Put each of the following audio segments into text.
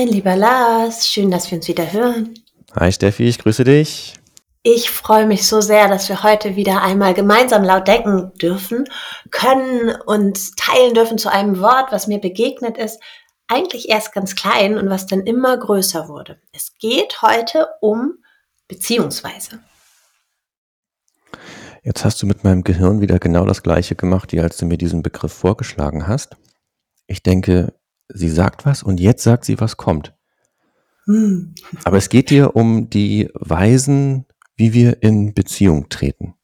Moin, lieber Lars, schön, dass wir uns wieder hören. Hi Steffi, ich grüße dich. Ich freue mich so sehr, dass wir heute wieder einmal gemeinsam laut denken dürfen, können und teilen dürfen zu einem Wort, was mir begegnet ist, eigentlich erst ganz klein und was dann immer größer wurde. Es geht heute um beziehungsweise. Jetzt hast du mit meinem Gehirn wieder genau das gleiche gemacht, wie als du mir diesen Begriff vorgeschlagen hast. Ich denke, sie sagt was und jetzt sagt sie, was kommt. Hm. Aber es geht dir um die Weisen, wie wir in Beziehung treten.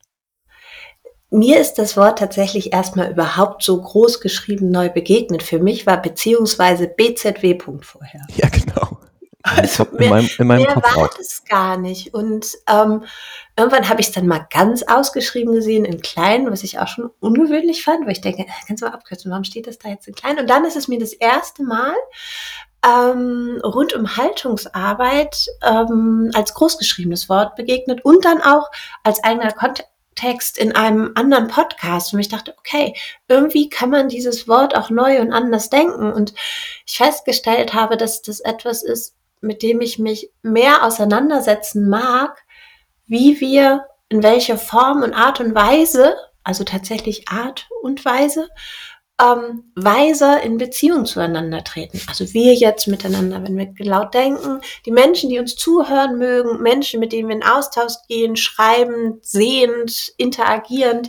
Mir ist das Wort tatsächlich erstmal überhaupt so groß geschrieben neu begegnet. Für mich war beziehungsweise BZW Punkt vorher. Ja, genau. Also in mehr, meinem, in meinem mehr Kopf war es gar nicht. Und ähm, irgendwann habe ich es dann mal ganz ausgeschrieben gesehen in klein, was ich auch schon ungewöhnlich fand, weil ich denke, kannst du mal abkürzen, warum steht das da jetzt in klein? Und dann ist es mir das erste Mal ähm, rund um Haltungsarbeit ähm, als großgeschriebenes Wort begegnet und dann auch als eigener Kontext in einem anderen Podcast. Und ich dachte, okay, irgendwie kann man dieses Wort auch neu und anders denken. Und ich festgestellt habe, dass das etwas ist, mit dem ich mich mehr auseinandersetzen mag, wie wir in welcher Form und Art und Weise, also tatsächlich Art und Weise, ähm, weiser in Beziehung zueinander treten. Also wir jetzt miteinander, wenn wir laut denken, die Menschen, die uns zuhören mögen, Menschen, mit denen wir in Austausch gehen, schreibend, sehend, interagierend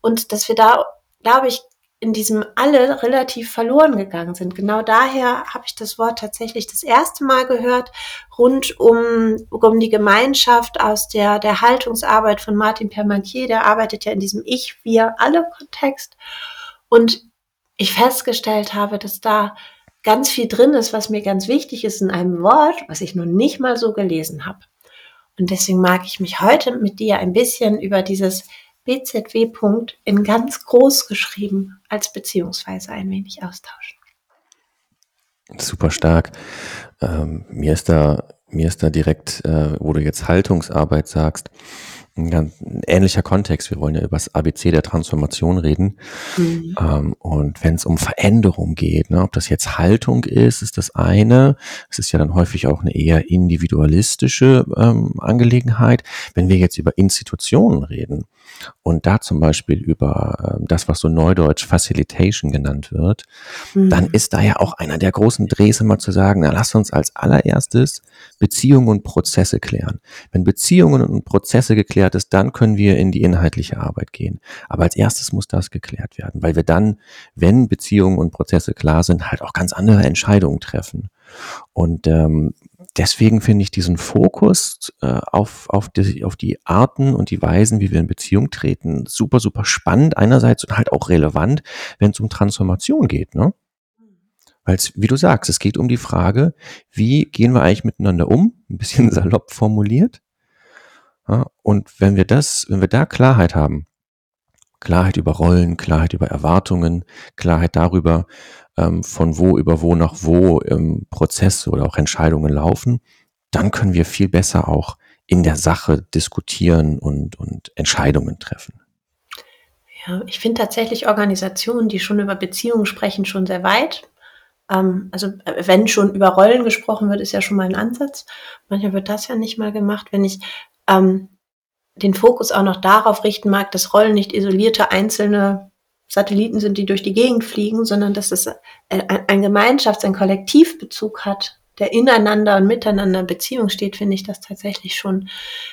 und dass wir da, glaube ich, in diesem alle relativ verloren gegangen sind. Genau daher habe ich das Wort tatsächlich das erste Mal gehört, rund um, um die Gemeinschaft aus der, der Haltungsarbeit von Martin Permantier. Der arbeitet ja in diesem Ich, wir, alle Kontext. Und ich festgestellt habe, dass da ganz viel drin ist, was mir ganz wichtig ist in einem Wort, was ich noch nicht mal so gelesen habe. Und deswegen mag ich mich heute mit dir ein bisschen über dieses BZW-Punkt in ganz groß geschrieben als beziehungsweise ein wenig austauschen. Super stark. Ähm, mir ist da, mir ist da direkt, äh, wo du jetzt Haltungsarbeit sagst, ein ganz ein ähnlicher Kontext. Wir wollen ja über das ABC der Transformation reden. Mhm. Ähm, und wenn es um Veränderung geht, ne, ob das jetzt Haltung ist, ist das eine. Es ist ja dann häufig auch eine eher individualistische ähm, Angelegenheit. Wenn wir jetzt über Institutionen reden und da zum Beispiel über ähm, das, was so neudeutsch Facilitation genannt wird, mhm. dann ist da ja auch einer der großen Drehs immer zu sagen, na lass uns als allererstes Beziehungen und Prozesse klären. Wenn Beziehungen und Prozesse geklärt geklärt ist, dann können wir in die inhaltliche Arbeit gehen. Aber als erstes muss das geklärt werden, weil wir dann, wenn Beziehungen und Prozesse klar sind, halt auch ganz andere Entscheidungen treffen. Und ähm, deswegen finde ich diesen Fokus äh, auf, auf, die, auf die Arten und die Weisen, wie wir in Beziehung treten, super, super spannend einerseits und halt auch relevant, wenn es um Transformation geht. Ne? Weil es, wie du sagst, es geht um die Frage, wie gehen wir eigentlich miteinander um, ein bisschen salopp formuliert, ja, und wenn wir das, wenn wir da Klarheit haben, Klarheit über Rollen, Klarheit über Erwartungen, Klarheit darüber, ähm, von wo über wo nach wo ähm, Prozesse oder auch Entscheidungen laufen, dann können wir viel besser auch in der Sache diskutieren und, und Entscheidungen treffen. Ja, ich finde tatsächlich Organisationen, die schon über Beziehungen sprechen, schon sehr weit. Ähm, also äh, wenn schon über Rollen gesprochen wird, ist ja schon mal ein Ansatz. Manchmal wird das ja nicht mal gemacht. Wenn ich ähm, den Fokus auch noch darauf richten mag, dass Rollen nicht isolierte einzelne Satelliten sind, die durch die Gegend fliegen, sondern dass es ein, ein Gemeinschafts-, ein Kollektivbezug hat, der ineinander und miteinander in Beziehung steht, finde ich das tatsächlich schon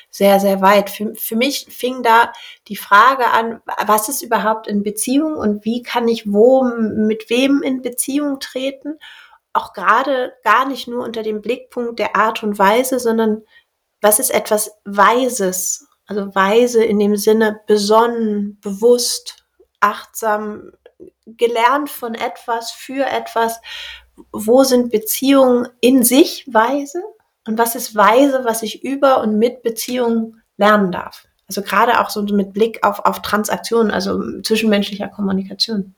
sehr, sehr weit. Für, für mich fing da die Frage an, was ist überhaupt in Beziehung und wie kann ich wo mit wem in Beziehung treten? Auch gerade gar nicht nur unter dem Blickpunkt der Art und Weise, sondern was ist etwas Weises? Also weise in dem Sinne besonnen, bewusst, achtsam, gelernt von etwas, für etwas. Wo sind Beziehungen in sich weise? Und was ist weise, was ich über und mit Beziehungen lernen darf? Also gerade auch so mit Blick auf, auf Transaktionen, also zwischenmenschlicher Kommunikation.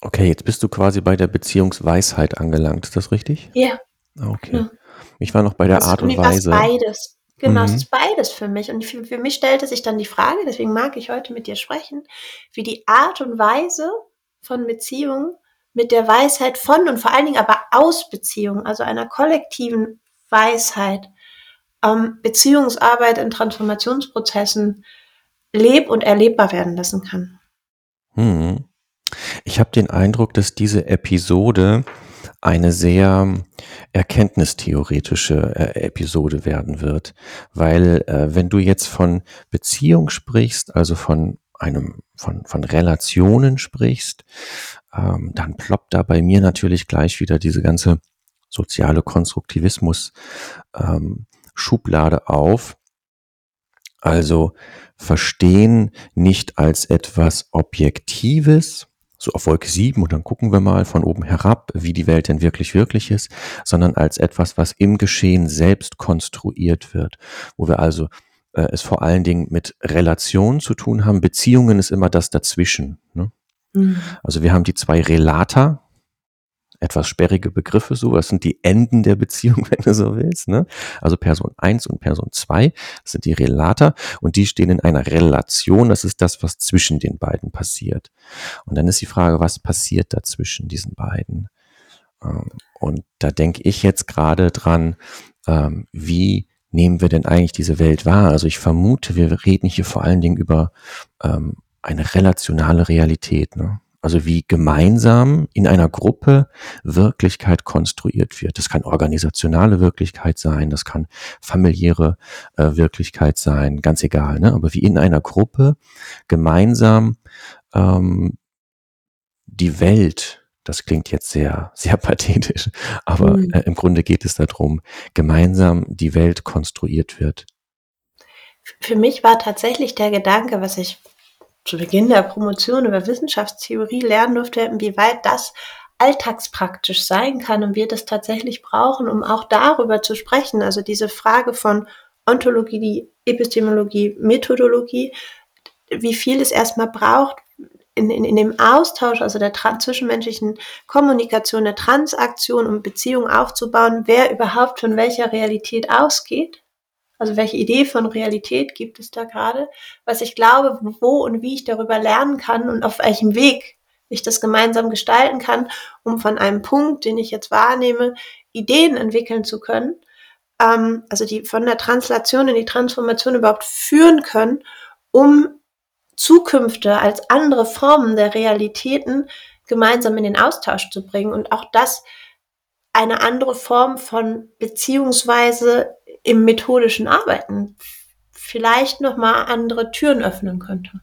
Okay, jetzt bist du quasi bei der Beziehungsweisheit angelangt. Ist das richtig? Ja. Okay. Ja. Ich war noch bei der das Art und Weise. Beides. Genau, mhm. es ist beides für mich. Und für, für mich stellte sich dann die Frage, deswegen mag ich heute mit dir sprechen, wie die Art und Weise von Beziehungen mit der Weisheit von und vor allen Dingen aber aus Beziehung, also einer kollektiven Weisheit, ähm, Beziehungsarbeit in Transformationsprozessen leb- und erlebbar werden lassen kann. Hm. Ich habe den Eindruck, dass diese Episode eine sehr erkenntnistheoretische äh, Episode werden wird, weil äh, wenn du jetzt von Beziehung sprichst, also von einem von von Relationen sprichst, ähm, dann ploppt da bei mir natürlich gleich wieder diese ganze soziale Konstruktivismus ähm, Schublade auf. Also verstehen nicht als etwas Objektives, so auf Wolke 7 und dann gucken wir mal von oben herab, wie die Welt denn wirklich wirklich ist, sondern als etwas, was im Geschehen selbst konstruiert wird, wo wir also äh, es vor allen Dingen mit Relationen zu tun haben. Beziehungen ist immer das dazwischen. Ne? Mhm. Also wir haben die zwei Relata, etwas sperrige Begriffe so. Das sind die Enden der Beziehung, wenn du so willst. Ne? Also Person 1 und Person 2, das sind die Relata und die stehen in einer Relation. Das ist das, was zwischen den beiden passiert. Und dann ist die Frage, was passiert da zwischen diesen beiden? Ähm, und da denke ich jetzt gerade dran, ähm, wie nehmen wir denn eigentlich diese Welt wahr? Also ich vermute, wir reden hier vor allen Dingen über ähm, eine relationale Realität. Ne? Also wie gemeinsam in einer Gruppe Wirklichkeit konstruiert wird. Das kann organisationale Wirklichkeit sein, das kann familiäre äh, Wirklichkeit sein, ganz egal. Ne? Aber wie in einer Gruppe gemeinsam ähm, die Welt, das klingt jetzt sehr, sehr pathetisch, aber mhm. äh, im Grunde geht es darum, gemeinsam die Welt konstruiert wird. Für mich war tatsächlich der Gedanke, was ich zu Beginn der Promotion über Wissenschaftstheorie lernen durfte, inwieweit das alltagspraktisch sein kann und wir das tatsächlich brauchen, um auch darüber zu sprechen. Also diese Frage von Ontologie, Epistemologie, Methodologie, wie viel es erstmal braucht in, in, in dem Austausch, also der zwischenmenschlichen Kommunikation, der Transaktion, um Beziehungen aufzubauen, wer überhaupt von welcher Realität ausgeht also welche Idee von Realität gibt es da gerade? Was ich glaube, wo und wie ich darüber lernen kann und auf welchem Weg ich das gemeinsam gestalten kann, um von einem Punkt, den ich jetzt wahrnehme, Ideen entwickeln zu können. Ähm, also die von der Translation in die Transformation überhaupt führen können, um Zukünfte als andere Formen der Realitäten gemeinsam in den Austausch zu bringen und auch das eine andere Form von beziehungsweise im methodischen Arbeiten vielleicht noch mal andere Türen öffnen könnte.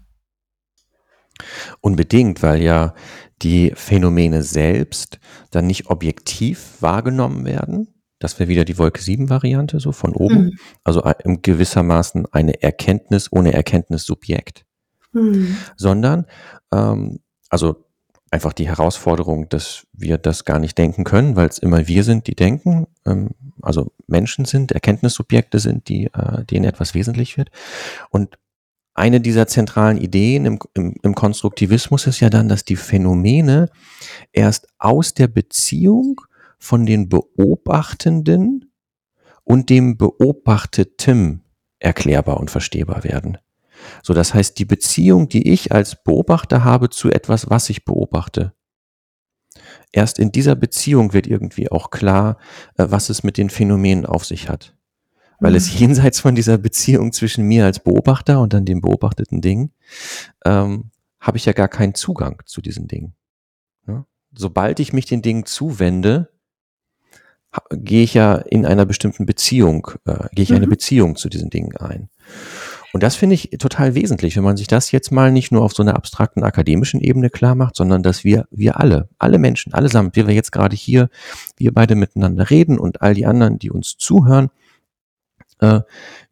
Unbedingt, weil ja die Phänomene selbst dann nicht objektiv wahrgenommen werden. Das wäre wieder die Wolke 7 Variante, so von oben. Mhm. Also im gewissermaßen eine Erkenntnis ohne Erkenntnissubjekt. Mhm. Sondern, ähm, also einfach die Herausforderung, dass wir das gar nicht denken können, weil es immer wir sind, die denken, ähm, also Menschen sind, Erkenntnissubjekte sind, die, äh, denen etwas wesentlich wird. Und eine dieser zentralen Ideen im, im, im Konstruktivismus ist ja dann, dass die Phänomene erst aus der Beziehung von den Beobachtenden und dem Beobachteten erklärbar und verstehbar werden. So, das heißt, die Beziehung, die ich als Beobachter habe zu etwas, was ich beobachte. Erst in dieser Beziehung wird irgendwie auch klar, äh, was es mit den Phänomenen auf sich hat. Weil mhm. es jenseits von dieser Beziehung zwischen mir als Beobachter und dann dem beobachteten Ding, ähm, habe ich ja gar keinen Zugang zu diesen Dingen. Ja? Sobald ich mich den Dingen zuwende, gehe ich ja in einer bestimmten Beziehung, äh, gehe ich mhm. eine Beziehung zu diesen Dingen ein. Und das finde ich total wesentlich, wenn man sich das jetzt mal nicht nur auf so einer abstrakten akademischen Ebene klar macht, sondern dass wir, wir alle, alle Menschen, allesamt, wie wir jetzt gerade hier, wir beide miteinander reden und all die anderen, die uns zuhören, äh,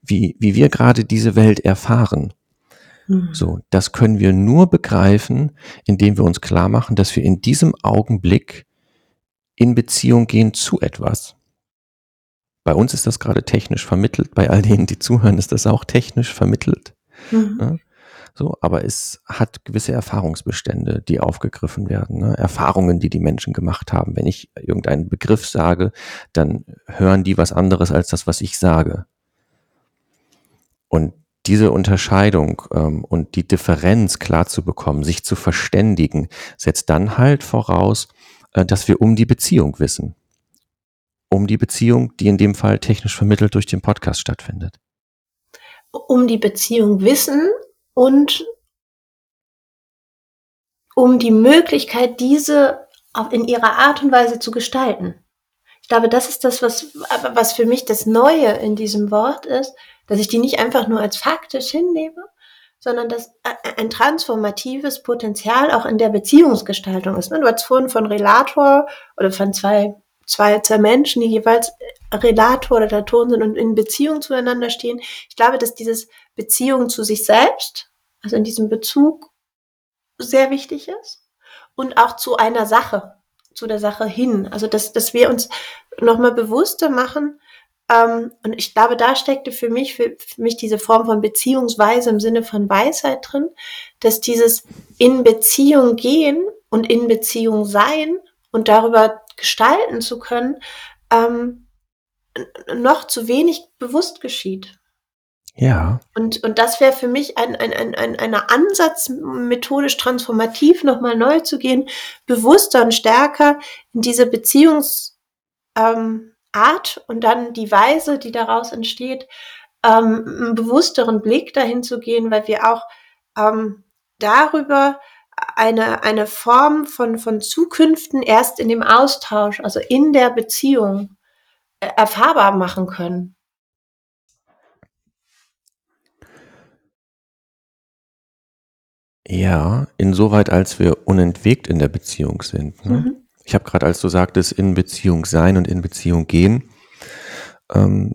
wie, wie wir gerade diese Welt erfahren. Mhm. So, das können wir nur begreifen, indem wir uns klar machen, dass wir in diesem Augenblick in Beziehung gehen zu etwas. Bei uns ist das gerade technisch vermittelt, bei all denen, die zuhören, ist das auch technisch vermittelt. Mhm. Ne? So, aber es hat gewisse Erfahrungsbestände, die aufgegriffen werden. Ne? Erfahrungen, die die Menschen gemacht haben. Wenn ich irgendeinen Begriff sage, dann hören die was anderes als das, was ich sage. Und diese Unterscheidung ähm, und die Differenz klar zu bekommen, sich zu verständigen, setzt dann halt voraus, äh, dass wir um die Beziehung wissen. Um die Beziehung, die in dem Fall technisch vermittelt durch den Podcast stattfindet. Um die Beziehung wissen und um die Möglichkeit, diese in ihrer Art und Weise zu gestalten. Ich glaube, das ist das, was, was für mich das Neue in diesem Wort ist, dass ich die nicht einfach nur als faktisch hinnehme, sondern dass ein transformatives Potenzial auch in der Beziehungsgestaltung ist. Du hast vorhin von Relator oder von zwei, zwei, zwei Menschen, die jeweils Relator oder Relatoren sind und in Beziehung zueinander stehen. Ich glaube, dass dieses Beziehung zu sich selbst, also in diesem Bezug, sehr wichtig ist und auch zu einer Sache, zu der Sache hin. Also, dass, dass wir uns nochmal bewusster machen, ähm, und ich glaube, da steckte für mich, für, für mich diese Form von Beziehungsweise im Sinne von Weisheit drin, dass dieses in Beziehung gehen und in Beziehung sein und darüber gestalten zu können, ähm, noch zu wenig bewusst geschieht. Ja. Und, und das wäre für mich ein, ein, ein, ein, ein Ansatz, methodisch transformativ nochmal neu zu gehen, bewusster und stärker in diese Beziehungs, ähm, und dann die Weise, die daraus entsteht, ähm, einen bewussteren Blick dahin zu gehen, weil wir auch ähm, darüber eine, eine Form von, von Zukünften erst in dem Austausch, also in der Beziehung, äh, erfahrbar machen können. Ja, insoweit als wir unentwegt in der Beziehung sind. Ne? Mhm. Ich habe gerade, als du sagtest, in Beziehung sein und in Beziehung gehen, ähm,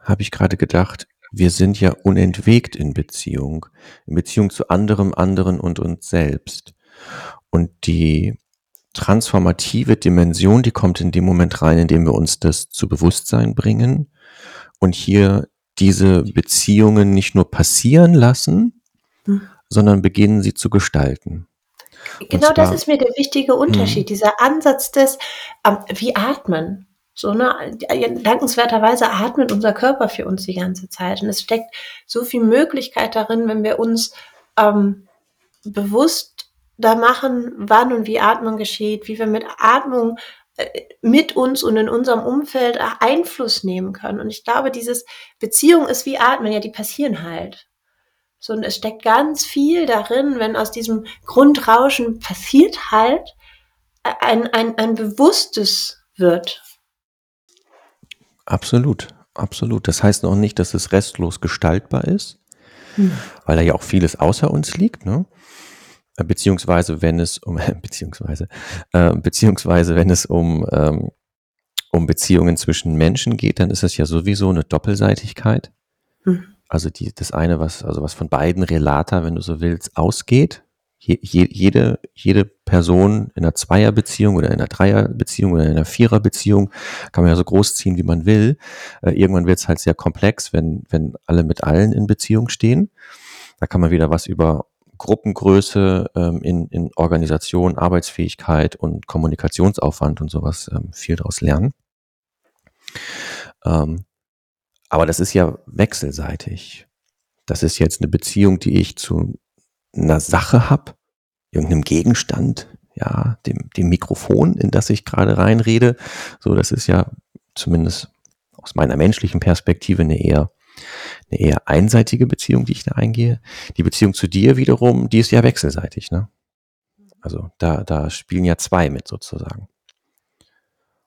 habe ich gerade gedacht, wir sind ja unentwegt in Beziehung, in Beziehung zu anderem, anderen und uns selbst. Und die transformative Dimension, die kommt in dem Moment rein, in dem wir uns das zu Bewusstsein bringen und hier diese Beziehungen nicht nur passieren lassen, hm. sondern beginnen sie zu gestalten. Genau das ist mir der wichtige Unterschied, mhm. dieser Ansatz des, ähm, wie atmen. So, ne, dankenswerterweise atmet unser Körper für uns die ganze Zeit. Und es steckt so viel Möglichkeit darin, wenn wir uns ähm, bewusst da machen, wann und wie Atmung geschieht, wie wir mit Atmung äh, mit uns und in unserem Umfeld Einfluss nehmen können. Und ich glaube, dieses Beziehung ist wie Atmen, ja, die passieren halt. So, und es steckt ganz viel darin, wenn aus diesem Grundrauschen passiert halt ein, ein, ein bewusstes wird. Absolut, absolut. Das heißt noch nicht, dass es restlos gestaltbar ist, hm. weil da ja auch vieles außer uns liegt, ne? Äh, beziehungsweise wenn es um, beziehungsweise, äh, beziehungsweise wenn es um, ähm, um Beziehungen zwischen Menschen geht, dann ist es ja sowieso eine Doppelseitigkeit. Hm also die, das eine, was, also was von beiden Relata, wenn du so willst, ausgeht. Je, je, jede, jede Person in einer Zweierbeziehung oder in einer Dreierbeziehung oder in einer Viererbeziehung kann man ja so großziehen, wie man will. Äh, irgendwann wird es halt sehr komplex, wenn, wenn alle mit allen in Beziehung stehen. Da kann man wieder was über Gruppengröße ähm, in, in Organisation, Arbeitsfähigkeit und Kommunikationsaufwand und sowas ähm, viel daraus lernen. Ähm, aber das ist ja wechselseitig. Das ist jetzt eine Beziehung, die ich zu einer Sache habe, irgendeinem Gegenstand, ja, dem, dem Mikrofon, in das ich gerade reinrede. So, das ist ja zumindest aus meiner menschlichen Perspektive eine eher, eine eher einseitige Beziehung, die ich da eingehe. Die Beziehung zu dir wiederum, die ist ja wechselseitig, ne? Also da, da spielen ja zwei mit sozusagen.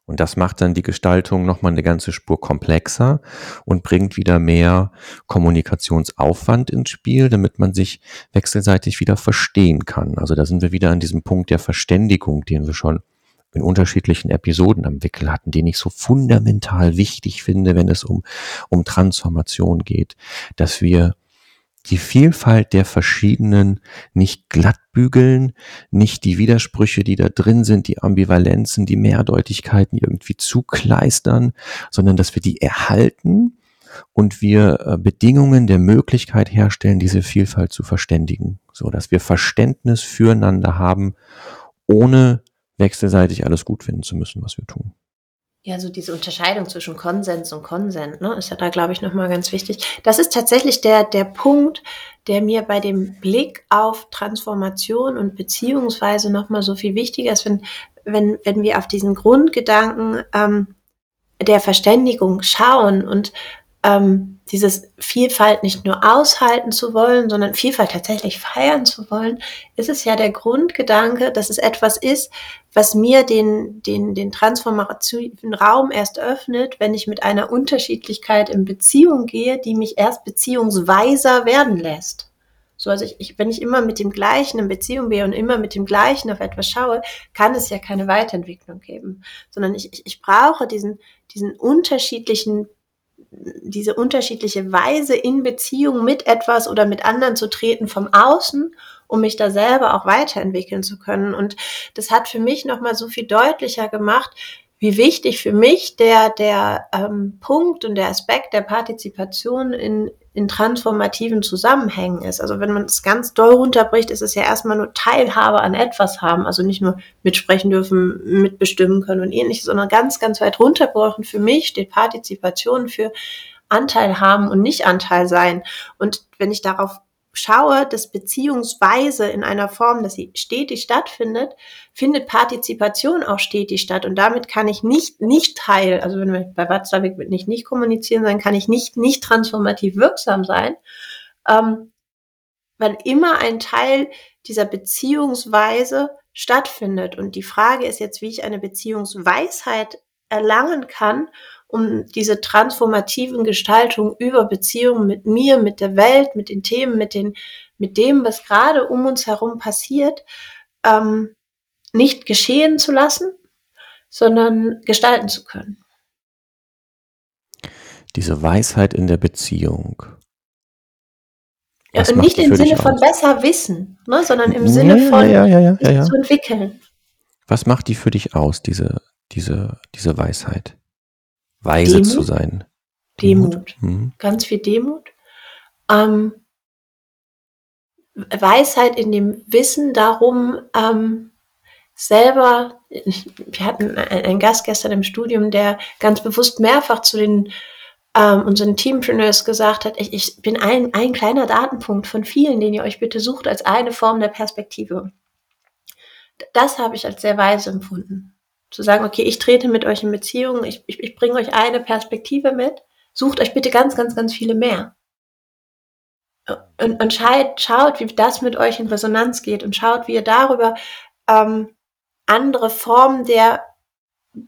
Und das macht dann die Gestaltung nochmal eine ganze Spur komplexer und bringt wieder mehr Kommunikationsaufwand ins Spiel, damit man sich wechselseitig wieder verstehen kann. Also da sind wir wieder an diesem Punkt der Verständigung, den wir schon in unterschiedlichen Episoden am Wickel hatten, den ich so fundamental wichtig finde, wenn es um, um Transformation geht, dass wir die Vielfalt der verschiedenen nicht glattbügeln, nicht die Widersprüche, die da drin sind, die Ambivalenzen, die Mehrdeutigkeiten irgendwie zukleistern, sondern dass wir die erhalten und wir äh, Bedingungen der Möglichkeit herstellen, diese Vielfalt zu verständigen, so dass wir Verständnis füreinander haben, ohne wechselseitig alles gut finden zu müssen, was wir tun. Ja, so diese Unterscheidung zwischen Konsens und Konsent, ne, ist ja da, glaube ich, nochmal ganz wichtig. Das ist tatsächlich der, der Punkt, der mir bei dem Blick auf Transformation und beziehungsweise nochmal so viel wichtiger ist, wenn, wenn, wenn wir auf diesen Grundgedanken ähm, der Verständigung schauen und ähm, dieses Vielfalt nicht nur aushalten zu wollen, sondern Vielfalt tatsächlich feiern zu wollen, ist es ja der Grundgedanke, dass es etwas ist, was mir den, den, den transformativen Raum erst öffnet, wenn ich mit einer Unterschiedlichkeit in Beziehung gehe, die mich erst beziehungsweiser werden lässt. So, also ich, ich, wenn ich immer mit dem Gleichen in Beziehung bin und immer mit dem Gleichen auf etwas schaue, kann es ja keine Weiterentwicklung geben, sondern ich, ich, ich brauche diesen, diesen unterschiedlichen diese unterschiedliche Weise in Beziehung mit etwas oder mit anderen zu treten vom Außen, um mich da selber auch weiterentwickeln zu können. Und das hat für mich nochmal so viel deutlicher gemacht, wie wichtig für mich der, der ähm, Punkt und der Aspekt der Partizipation in, in transformativen Zusammenhängen ist. Also wenn man es ganz doll runterbricht, ist es ja erstmal nur Teilhabe an etwas haben, also nicht nur mitsprechen dürfen, mitbestimmen können und ähnliches, sondern ganz, ganz weit runterbrochen. Für mich steht Partizipation für Anteil haben und nicht Anteil sein. Und wenn ich darauf schaue, dass beziehungsweise in einer Form, dass sie stetig stattfindet, findet Partizipation auch stetig statt. Und damit kann ich nicht, nicht Teil, also wenn wir bei Watzlawick mit nicht, nicht kommunizieren sein, kann ich nicht, nicht transformativ wirksam sein, ähm, weil immer ein Teil dieser Beziehungsweise stattfindet. Und die Frage ist jetzt, wie ich eine Beziehungsweisheit erlangen kann um diese transformativen Gestaltungen über Beziehungen mit mir, mit der Welt, mit den Themen, mit den, mit dem, was gerade um uns herum passiert, ähm, nicht geschehen zu lassen, sondern gestalten zu können. Diese Weisheit in der Beziehung. Ja, und nicht im Sinne von aus? besser wissen, ne, sondern im Sinne ja, von ja, ja, zu entwickeln. Was macht die für dich aus, diese, diese, diese Weisheit? Weise Demut, zu sein. Demut. Mhm. Ganz viel Demut. Ähm, Weisheit in dem Wissen darum, ähm, selber, wir hatten einen Gast gestern im Studium, der ganz bewusst mehrfach zu den ähm, unseren Teampreneurs gesagt hat, ich, ich bin ein, ein kleiner Datenpunkt von vielen, den ihr euch bitte sucht als eine Form der Perspektive. Das habe ich als sehr weise empfunden zu sagen, okay, ich trete mit euch in Beziehung, ich, ich, ich bringe euch eine Perspektive mit, sucht euch bitte ganz, ganz, ganz viele mehr. Und, und schaut, schaut, wie das mit euch in Resonanz geht und schaut, wie ihr darüber ähm, andere Formen der,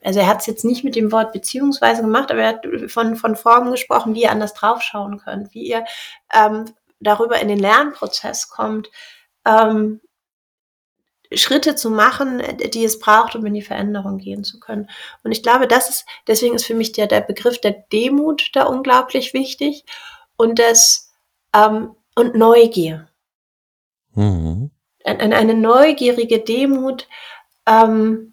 also er hat es jetzt nicht mit dem Wort beziehungsweise gemacht, aber er hat von, von Formen gesprochen, wie ihr anders draufschauen könnt, wie ihr ähm, darüber in den Lernprozess kommt, ähm, Schritte zu machen, die es braucht, um in die Veränderung gehen zu können. Und ich glaube, das ist, deswegen ist für mich der, der Begriff der Demut da unglaublich wichtig und das, ähm, und Neugier. Mhm. Eine neugierige Demut, ähm,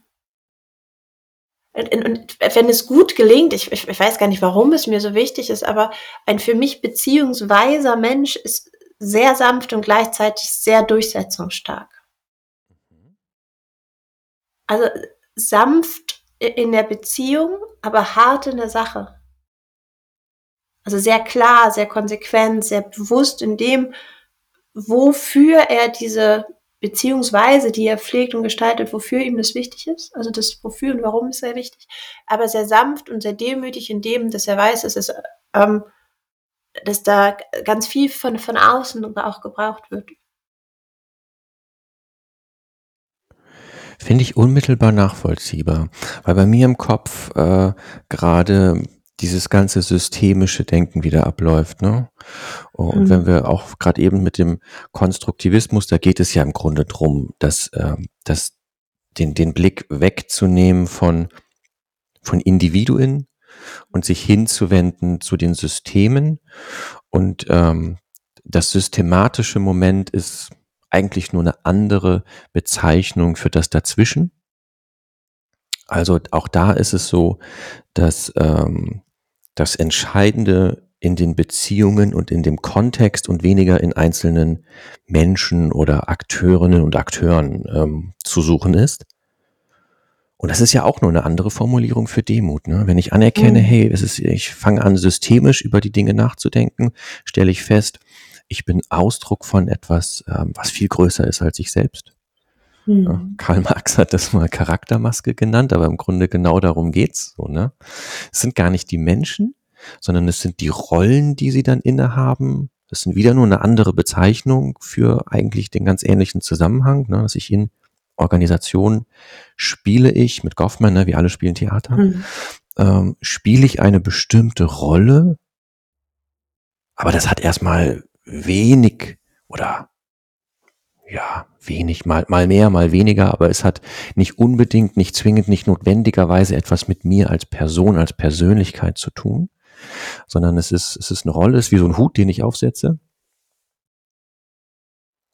und, wenn es gut gelingt, ich, ich, ich weiß gar nicht, warum es mir so wichtig ist, aber ein für mich beziehungsweiser Mensch ist sehr sanft und gleichzeitig sehr durchsetzungsstark. Also sanft in der Beziehung, aber hart in der Sache. Also sehr klar, sehr konsequent, sehr bewusst in dem, wofür er diese Beziehungsweise, die er pflegt und gestaltet, wofür ihm das wichtig ist. Also das Wofür und Warum ist sehr wichtig. Aber sehr sanft und sehr demütig in dem, dass er weiß, dass es, ähm, dass da ganz viel von, von außen auch gebraucht wird. Finde ich unmittelbar nachvollziehbar, weil bei mir im Kopf äh, gerade dieses ganze systemische Denken wieder abläuft. Ne? Und mhm. wenn wir auch gerade eben mit dem Konstruktivismus, da geht es ja im Grunde drum, dass, äh, dass den, den Blick wegzunehmen von, von Individuen und sich hinzuwenden zu den Systemen. Und ähm, das systematische Moment ist eigentlich nur eine andere Bezeichnung für das dazwischen. Also auch da ist es so, dass ähm, das Entscheidende in den Beziehungen und in dem Kontext und weniger in einzelnen Menschen oder Akteurinnen und Akteuren ähm, zu suchen ist. Und das ist ja auch nur eine andere Formulierung für Demut. Ne? Wenn ich anerkenne, mhm. hey, es ist, ich fange an, systemisch über die Dinge nachzudenken, stelle ich fest, ich bin Ausdruck von etwas, ähm, was viel größer ist als ich selbst. Mhm. Ja, Karl Marx hat das mal Charaktermaske genannt, aber im Grunde genau darum geht's. So, ne? Es sind gar nicht die Menschen, sondern es sind die Rollen, die sie dann innehaben. Das sind wieder nur eine andere Bezeichnung für eigentlich den ganz ähnlichen Zusammenhang, ne, dass ich in Organisation spiele ich mit Goffman, ne, wir alle spielen Theater, mhm. ähm, spiele ich eine bestimmte Rolle, aber das hat erstmal wenig oder ja, wenig, mal, mal mehr, mal weniger, aber es hat nicht unbedingt, nicht zwingend, nicht notwendigerweise etwas mit mir als Person, als Persönlichkeit zu tun, sondern es ist, es ist eine Rolle, es ist wie so ein Hut, den ich aufsetze.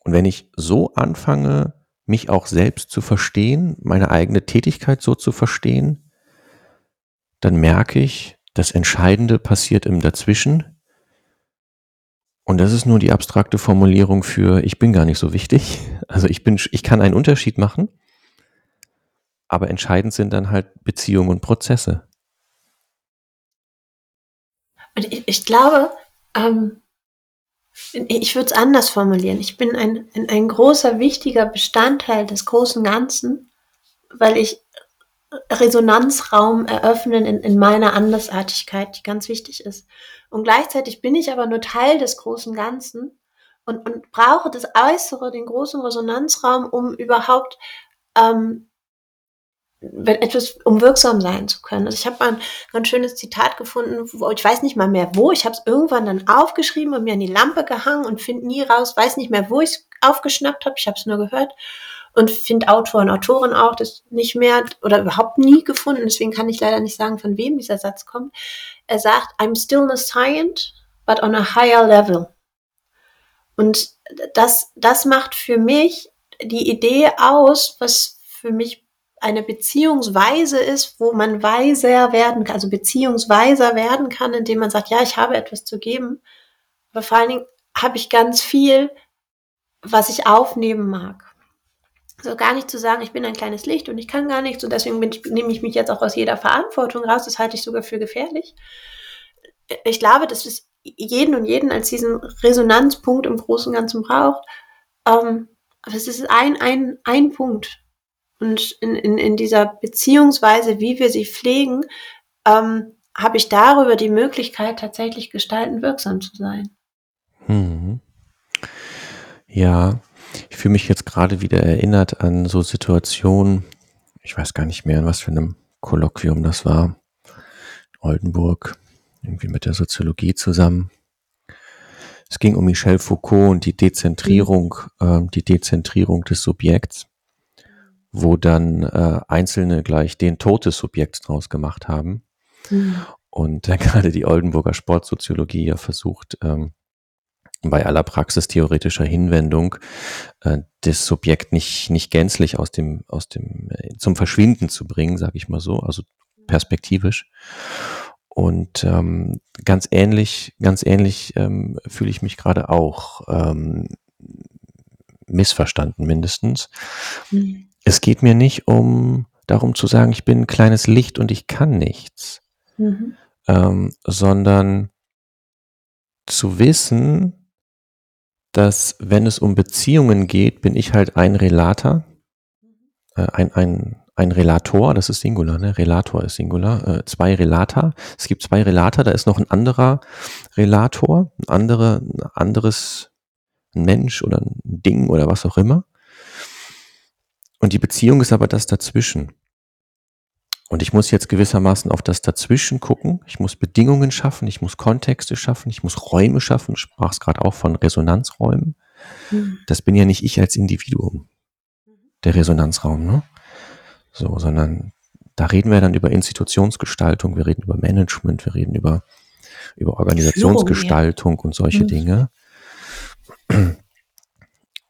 Und wenn ich so anfange, mich auch selbst zu verstehen, meine eigene Tätigkeit so zu verstehen, dann merke ich, das Entscheidende passiert im Dazwischen. Und das ist nur die abstrakte Formulierung für ich bin gar nicht so wichtig. Also ich bin, ich kann einen Unterschied machen, aber entscheidend sind dann halt Beziehungen und Prozesse. Und ich, ich glaube, ähm, ich würde es anders formulieren. Ich bin ein, ein, ein großer, wichtiger Bestandteil des großen Ganzen, weil ich Resonanzraum eröffnen in, in meiner Andersartigkeit, die ganz wichtig ist. Und gleichzeitig bin ich aber nur Teil des großen Ganzen und, und brauche das Äußere, den großen Resonanzraum, um überhaupt ähm, etwas, um wirksam sein zu können. Also ich habe mal ein ganz schönes Zitat gefunden, wo ich weiß nicht mal mehr wo. Ich habe es irgendwann dann aufgeschrieben und mir an die Lampe gehangen und finde nie raus, weiß nicht mehr, wo ich es aufgeschnappt habe. Ich habe es nur gehört und finde Autor und Autorin auch das nicht mehr oder überhaupt nie gefunden. Deswegen kann ich leider nicht sagen, von wem dieser Satz kommt. Er sagt, I'm still a science, but on a higher level. Und das, das macht für mich die Idee aus, was für mich eine Beziehungsweise ist, wo man weiser werden kann, also beziehungsweiser werden kann, indem man sagt, ja, ich habe etwas zu geben, aber vor allen Dingen habe ich ganz viel, was ich aufnehmen mag. Also gar nicht zu sagen, ich bin ein kleines Licht und ich kann gar nichts und deswegen ich, nehme ich mich jetzt auch aus jeder Verantwortung raus, das halte ich sogar für gefährlich. Ich glaube, dass es jeden und jeden als diesen Resonanzpunkt im Großen und Ganzen braucht. Ähm, aber es ist ein, ein, ein Punkt. Und in, in, in dieser Beziehungsweise, wie wir sie pflegen, ähm, habe ich darüber die Möglichkeit, tatsächlich gestaltend wirksam zu sein. Mhm. Ja, ich fühle mich jetzt gerade wieder erinnert an so Situationen, ich weiß gar nicht mehr, in was für einem Kolloquium das war, Oldenburg, irgendwie mit der Soziologie zusammen. Es ging um Michel Foucault und die Dezentrierung, äh, die Dezentrierung des Subjekts wo dann äh, Einzelne gleich den Tod des Subjekts draus gemacht haben. Mhm. Und äh, gerade die Oldenburger Sportsoziologie ja versucht, ähm, bei aller praxistheoretischer Hinwendung äh, das Subjekt nicht nicht gänzlich aus dem aus dem äh, zum Verschwinden zu bringen, sage ich mal so, also perspektivisch. Und ähm, ganz ähnlich, ganz ähnlich ähm, fühle ich mich gerade auch ähm, missverstanden mindestens. Mhm es geht mir nicht um darum zu sagen, ich bin ein kleines Licht und ich kann nichts, mhm. ähm, sondern zu wissen, dass wenn es um Beziehungen geht, bin ich halt ein Relator, äh, ein, ein, ein Relator, das ist Singular, ne? Relator ist Singular, äh, zwei Relator. Es gibt zwei Relator, da ist noch ein anderer Relator, ein, andere, ein anderes Mensch oder ein Ding oder was auch immer. Und die Beziehung ist aber das dazwischen. Und ich muss jetzt gewissermaßen auf das Dazwischen gucken. Ich muss Bedingungen schaffen, ich muss Kontexte schaffen, ich muss Räume schaffen. Ich sprach es gerade auch von Resonanzräumen. Mhm. Das bin ja nicht ich als Individuum, der Resonanzraum, ne? So, sondern da reden wir dann über Institutionsgestaltung, wir reden über Management, wir reden über, über Organisationsgestaltung und solche mhm. Dinge.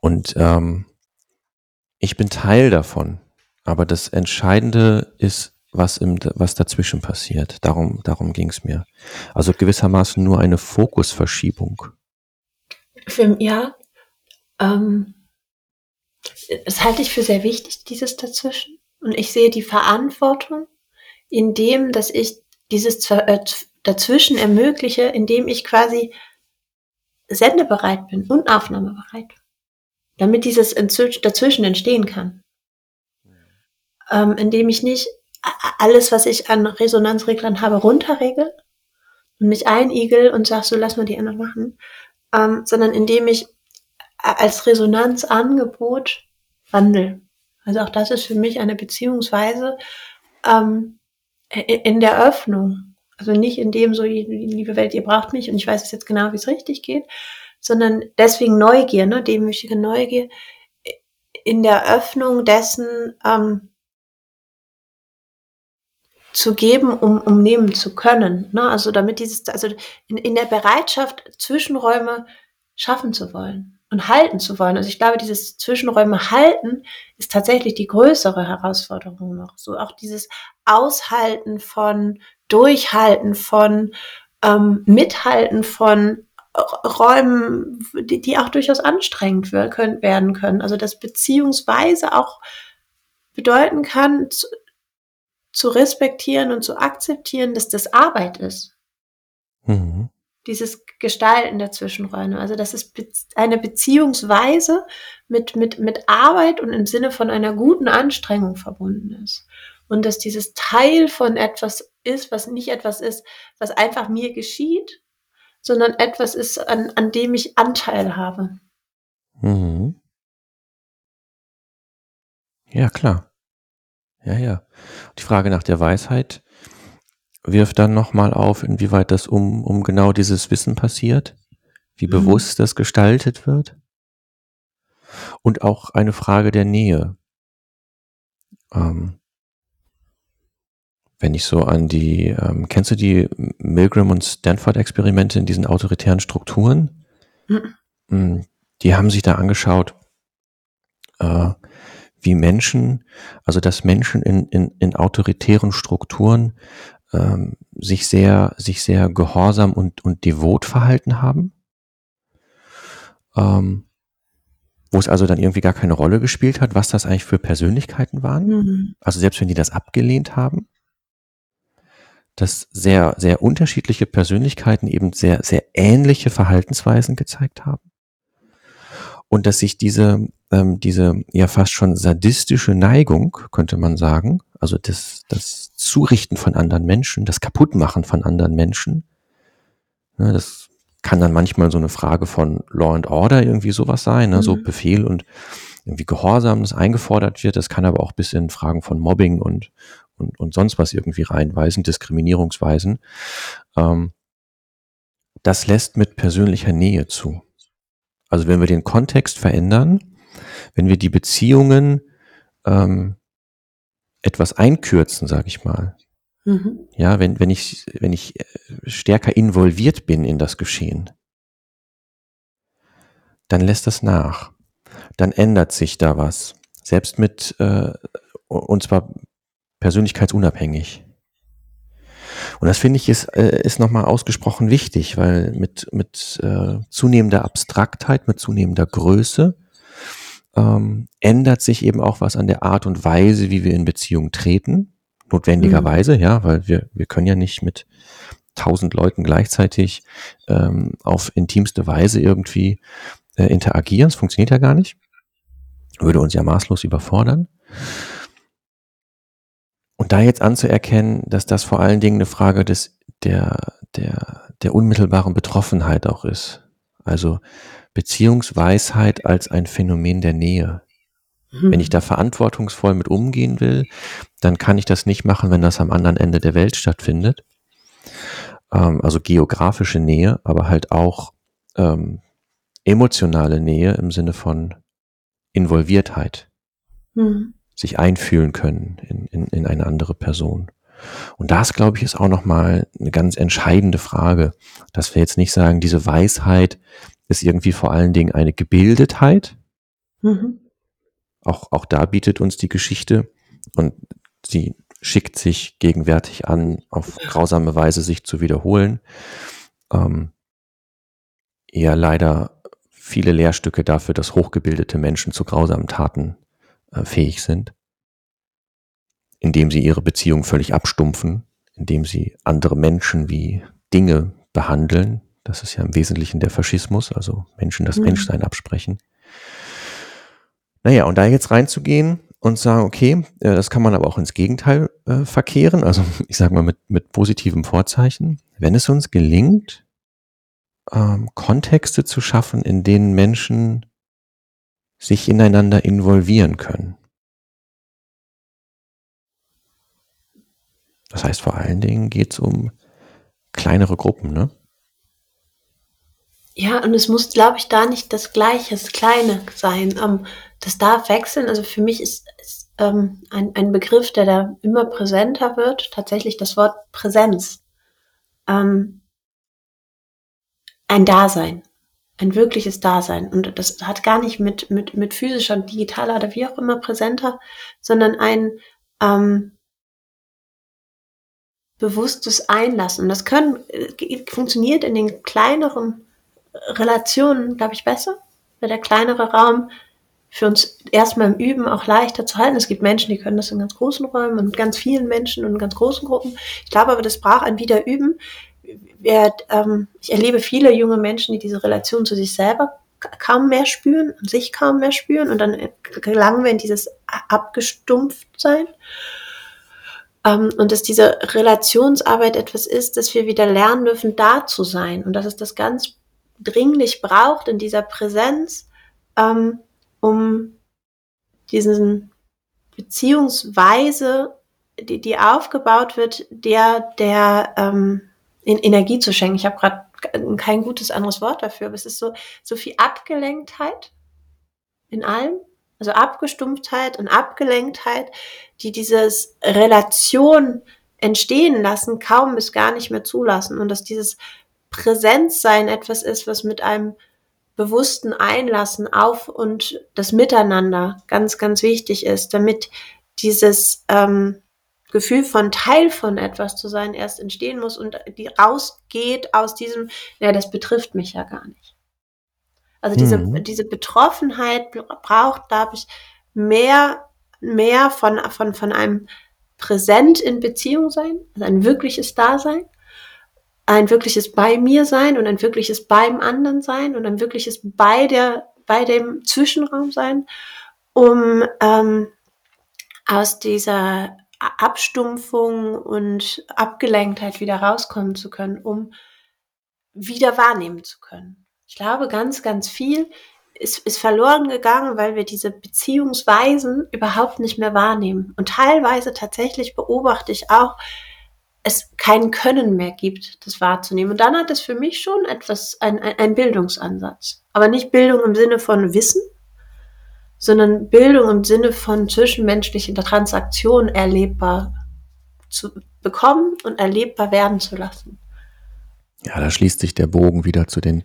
Und ähm, ich bin Teil davon. Aber das Entscheidende ist, was, im, was dazwischen passiert. Darum, darum ging es mir. Also gewissermaßen nur eine Fokusverschiebung. Für, ja, ähm, das halte ich für sehr wichtig, dieses dazwischen. Und ich sehe die Verantwortung in dem, dass ich dieses äh, dazwischen ermögliche, indem ich quasi sendebereit bin und aufnahmebereit, damit dieses dazwischen entstehen kann. Ähm, indem ich nicht alles, was ich an Resonanzreglern habe, runterregel und mich einigel und sag so, lass mal die anderen machen, ähm, sondern indem ich als Resonanzangebot wandel. Also auch das ist für mich eine Beziehungsweise ähm, in der Öffnung. Also nicht in dem so, liebe Welt, ihr braucht mich und ich weiß es jetzt genau, wie es richtig geht, sondern deswegen Neugier, ne, demütige Neugier in der Öffnung dessen ähm, zu geben, um, um nehmen zu können. Ne? Also damit dieses, also in, in der Bereitschaft, Zwischenräume schaffen zu wollen und halten zu wollen. Also ich glaube, dieses Zwischenräume halten ist tatsächlich die größere Herausforderung noch. So auch dieses Aushalten von, Durchhalten von, ähm, Mithalten von Räumen, die, die auch durchaus anstrengend werden können. Also das beziehungsweise auch bedeuten kann, zu, respektieren und zu akzeptieren, dass das Arbeit ist. Mhm dieses Gestalten der Zwischenräume. Also dass es eine Beziehungsweise mit, mit, mit Arbeit und im Sinne von einer guten Anstrengung verbunden ist. Und dass dieses Teil von etwas ist, was nicht etwas ist, was einfach mir geschieht, sondern etwas ist, an, an dem ich Anteil habe. Mhm. Ja, klar. Ja, ja. Die Frage nach der Weisheit wirft dann nochmal auf, inwieweit das um, um genau dieses Wissen passiert, wie mhm. bewusst das gestaltet wird. Und auch eine Frage der Nähe. Ähm, wenn ich so an die, ähm, kennst du die Milgram und Stanford-Experimente in diesen autoritären Strukturen? Mhm. Die haben sich da angeschaut, äh, wie Menschen, also dass Menschen in, in, in autoritären Strukturen ähm, sich sehr, sich sehr gehorsam und, und devot verhalten haben. Ähm, wo es also dann irgendwie gar keine Rolle gespielt hat, was das eigentlich für Persönlichkeiten waren. Mhm. Also selbst wenn die das abgelehnt haben, dass sehr, sehr unterschiedliche Persönlichkeiten eben sehr, sehr ähnliche Verhaltensweisen gezeigt haben. Und dass sich diese, ähm, diese ja fast schon sadistische Neigung, könnte man sagen, also das, das Zurichten von anderen Menschen, das Kaputtmachen von anderen Menschen, ne, das kann dann manchmal so eine Frage von Law and Order irgendwie sowas sein, ne, mhm. so Befehl und irgendwie Gehorsam, das eingefordert wird. Das kann aber auch bis in Fragen von Mobbing und, und, und sonst was irgendwie reinweisen, Diskriminierungsweisen. Ähm, das lässt mit persönlicher Nähe zu. Also wenn wir den Kontext verändern, wenn wir die Beziehungen ähm, etwas einkürzen, sage ich mal. Mhm. Ja, wenn, wenn ich, wenn ich äh, stärker involviert bin in das Geschehen, dann lässt das nach. Dann ändert sich da was. Selbst mit, äh, und zwar persönlichkeitsunabhängig. Und das finde ich ist, äh, ist nochmal ausgesprochen wichtig, weil mit, mit äh, zunehmender Abstraktheit, mit zunehmender Größe ähm, ändert sich eben auch was an der Art und Weise, wie wir in Beziehungen treten. Notwendigerweise, mhm. ja, weil wir, wir können ja nicht mit tausend Leuten gleichzeitig ähm, auf intimste Weise irgendwie äh, interagieren. Das funktioniert ja gar nicht. Würde uns ja maßlos überfordern. Und da jetzt anzuerkennen, dass das vor allen Dingen eine Frage des, der, der, der unmittelbaren Betroffenheit auch ist. Also Beziehungsweisheit als ein Phänomen der Nähe. Mhm. Wenn ich da verantwortungsvoll mit umgehen will, dann kann ich das nicht machen, wenn das am anderen Ende der Welt stattfindet. Ähm, also geografische Nähe, aber halt auch ähm, emotionale Nähe im Sinne von Involviertheit. Mhm. Sich einfühlen können in, in, in eine andere Person. Und das, glaube ich, ist auch nochmal eine ganz entscheidende Frage, dass wir jetzt nicht sagen, diese Weisheit ist irgendwie vor allen Dingen eine Gebildetheit. Mhm. Auch, auch da bietet uns die Geschichte und sie schickt sich gegenwärtig an, auf grausame Weise sich zu wiederholen. Ähm, eher leider viele Lehrstücke dafür, dass hochgebildete Menschen zu grausamen Taten fähig sind. indem sie ihre Beziehung völlig abstumpfen, indem sie andere Menschen wie Dinge behandeln. Das ist ja im Wesentlichen der Faschismus, also Menschen das mhm. Menschsein absprechen. Naja, und da jetzt reinzugehen und sagen, okay, äh, das kann man aber auch ins Gegenteil äh, verkehren, also ich sage mal mit, mit positivem Vorzeichen. Wenn es uns gelingt, ähm, Kontexte zu schaffen, in denen Menschen sich ineinander involvieren können. Das heißt, vor allen Dingen geht es um kleinere Gruppen, ne? Ja, und es muss, glaube ich, da nicht das Gleiche, das Kleine sein. Ähm, das darf wechseln. Also für mich ist, ist ähm, ein, ein Begriff, der da immer präsenter wird, tatsächlich das Wort Präsenz. Ähm, ein Dasein, ein wirkliches Dasein. Und das hat gar nicht mit, mit, mit physischer digitaler oder wie auch immer präsenter, sondern ein ähm, bewusstes Einlassen. Und das können, äh, funktioniert in den kleineren Relationen, glaube ich, besser, weil der kleinere Raum für uns erstmal im Üben auch leichter zu halten. Es gibt Menschen, die können das in ganz großen Räumen und ganz vielen Menschen und ganz großen Gruppen. Ich glaube aber, das braucht ein Wiederüben. Ähm, ich erlebe viele junge Menschen, die diese Relation zu sich selber kaum mehr spüren und sich kaum mehr spüren und dann gelangen wir in dieses Abgestumpftsein. Ähm, und dass diese Relationsarbeit etwas ist, dass wir wieder lernen dürfen, da zu sein und dass es das ganz dringlich braucht in dieser Präsenz, ähm, um diesen Beziehungsweise, die, die aufgebaut wird, der, der in Energie zu schenken. Ich habe gerade kein gutes anderes Wort dafür, aber es ist so, so viel Abgelenktheit in allem, also Abgestumpftheit und Abgelenktheit, die dieses Relation entstehen lassen, kaum bis gar nicht mehr zulassen und dass dieses Präsenzsein etwas ist, was mit einem bewussten Einlassen auf und das Miteinander ganz, ganz wichtig ist, damit dieses ähm, Gefühl von Teil von etwas zu sein erst entstehen muss und die rausgeht aus diesem, ja, das betrifft mich ja gar nicht. Also diese, mhm. diese Betroffenheit braucht, glaube ich, mehr, mehr von, von, von einem präsent in Beziehung sein, also ein wirkliches Dasein ein wirkliches bei mir sein und ein wirkliches beim anderen sein und ein wirkliches bei der bei dem Zwischenraum sein, um ähm, aus dieser Abstumpfung und Abgelenktheit wieder rauskommen zu können, um wieder wahrnehmen zu können. Ich glaube, ganz, ganz viel ist, ist verloren gegangen, weil wir diese Beziehungsweisen überhaupt nicht mehr wahrnehmen. Und teilweise tatsächlich beobachte ich auch, es kein Können mehr gibt, das wahrzunehmen. Und dann hat es für mich schon etwas, ein, ein, ein Bildungsansatz. Aber nicht Bildung im Sinne von Wissen, sondern Bildung im Sinne von zwischenmenschlichen Transaktionen erlebbar zu bekommen und erlebbar werden zu lassen. Ja, da schließt sich der Bogen wieder zu den,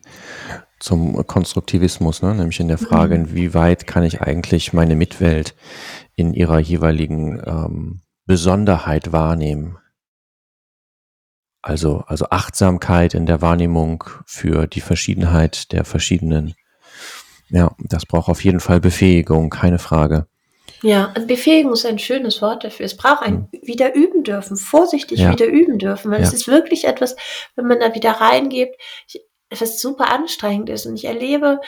zum Konstruktivismus, ne? nämlich in der Frage, mhm. inwieweit kann ich eigentlich meine Mitwelt in ihrer jeweiligen ähm, Besonderheit wahrnehmen. Also, also Achtsamkeit in der Wahrnehmung für die Verschiedenheit der verschiedenen. Ja, das braucht auf jeden Fall Befähigung, keine Frage. Ja, Befähigung ist ein schönes Wort dafür. Es braucht ein hm. wieder üben dürfen, vorsichtig ja. wieder üben dürfen, weil ja. es ist wirklich etwas, wenn man da wieder reingeht, was super anstrengend ist. Und ich erlebe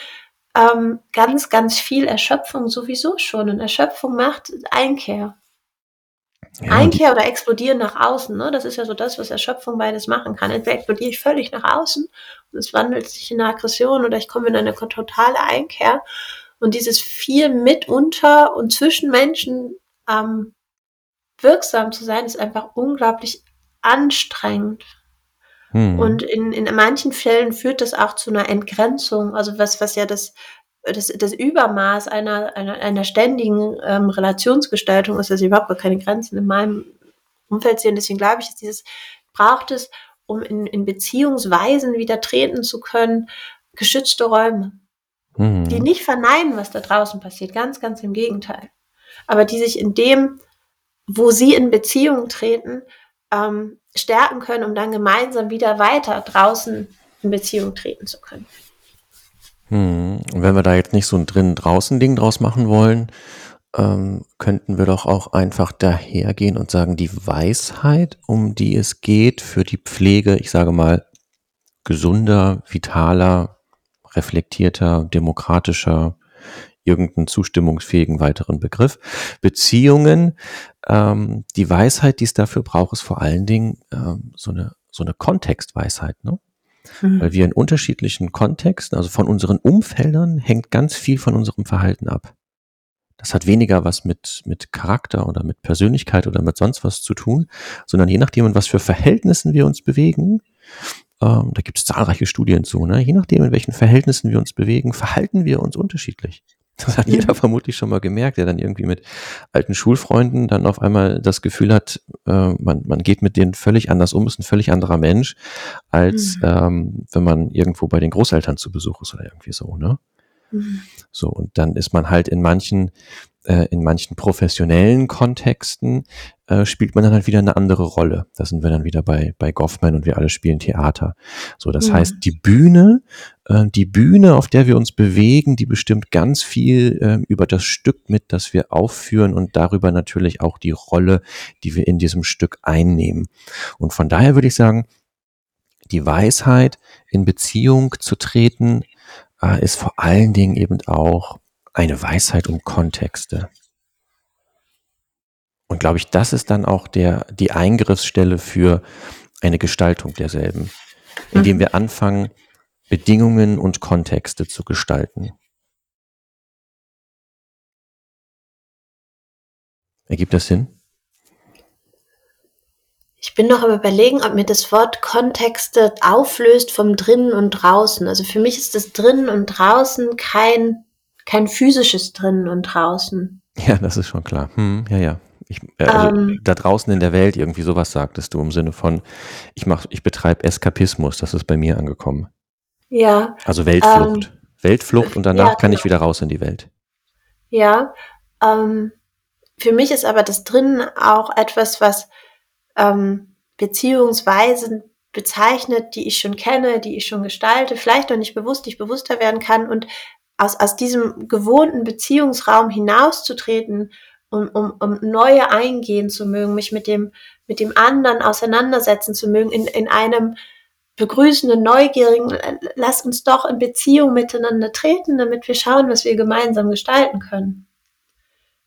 ähm, ganz, ganz viel Erschöpfung sowieso schon. Und Erschöpfung macht Einkehr. Ja, Einkehr oder explodieren nach außen, ne? das ist ja so das, was Erschöpfung beides machen kann. Entweder explodiere ich völlig nach außen und es wandelt sich in eine Aggression oder ich komme in eine totale Einkehr. Und dieses viel mitunter und zwischen Menschen ähm, wirksam zu sein, ist einfach unglaublich anstrengend. Hm. Und in, in manchen Fällen führt das auch zu einer Entgrenzung, also was, was ja das das, das Übermaß einer, einer, einer ständigen ähm, Relationsgestaltung ist, dass ich überhaupt keine Grenzen in meinem Umfeld sehe. Und deswegen glaube ich, dass dieses braucht es, um in, in Beziehungsweisen wieder treten zu können, geschützte Räume, mhm. die nicht verneinen, was da draußen passiert. Ganz, ganz im Gegenteil. Aber die sich in dem, wo sie in Beziehung treten, ähm, stärken können, um dann gemeinsam wieder weiter draußen in Beziehung treten zu können. Hm. Und wenn wir da jetzt nicht so ein drinnen-draußen-Ding draus machen wollen, ähm, könnten wir doch auch einfach dahergehen und sagen, die Weisheit, um die es geht für die Pflege, ich sage mal, gesunder, vitaler, reflektierter, demokratischer, irgendeinen zustimmungsfähigen weiteren Begriff. Beziehungen, ähm, die Weisheit, die es dafür braucht, ist vor allen Dingen ähm, so eine so eine Kontextweisheit, ne? Mhm. Weil wir in unterschiedlichen Kontexten, also von unseren Umfeldern, hängt ganz viel von unserem Verhalten ab. Das hat weniger was mit, mit Charakter oder mit Persönlichkeit oder mit sonst was zu tun, sondern je nachdem, in was für Verhältnissen wir uns bewegen, ähm, da gibt es zahlreiche Studien zu, ne? je nachdem, in welchen Verhältnissen wir uns bewegen, verhalten wir uns unterschiedlich. Das hat jeder vermutlich schon mal gemerkt, der dann irgendwie mit alten Schulfreunden dann auf einmal das Gefühl hat, äh, man, man geht mit denen völlig anders um, ist ein völlig anderer Mensch, als mhm. ähm, wenn man irgendwo bei den Großeltern zu Besuch ist oder irgendwie so, ne? Mhm. So, und dann ist man halt in manchen äh, in manchen professionellen Kontexten äh, spielt man dann halt wieder eine andere Rolle. Da sind wir dann wieder bei, bei Goffman und wir alle spielen Theater. So, das mhm. heißt, die Bühne, äh, die Bühne, auf der wir uns bewegen, die bestimmt ganz viel äh, über das Stück mit, das wir aufführen und darüber natürlich auch die Rolle, die wir in diesem Stück einnehmen. Und von daher würde ich sagen, die Weisheit, in Beziehung zu treten, äh, ist vor allen Dingen eben auch eine Weisheit um Kontexte. Und glaube ich, das ist dann auch der, die Eingriffsstelle für eine Gestaltung derselben, indem wir anfangen, Bedingungen und Kontexte zu gestalten. Ergibt das Sinn? Ich bin noch am überlegen, ob mir das Wort Kontexte auflöst vom drinnen und draußen. Also für mich ist das drinnen und draußen kein kein physisches drinnen und draußen. Ja, das ist schon klar. Hm, ja, ja. Ich, äh, also ähm, da draußen in der Welt irgendwie sowas sagtest du im Sinne von, ich mach, ich betreibe Eskapismus, das ist bei mir angekommen. Ja. Also Weltflucht. Ähm, Weltflucht und danach ja, kann ich genau. wieder raus in die Welt. Ja. Ähm, für mich ist aber das drinnen auch etwas, was Beziehungsweisen bezeichnet, die ich schon kenne, die ich schon gestalte, vielleicht noch nicht bewusst, die ich bewusster werden kann und aus, aus diesem gewohnten Beziehungsraum hinauszutreten, um, um, um neue eingehen zu mögen, mich mit dem, mit dem anderen auseinandersetzen zu mögen, in, in einem begrüßenden, neugierigen, lass uns doch in Beziehung miteinander treten, damit wir schauen, was wir gemeinsam gestalten können.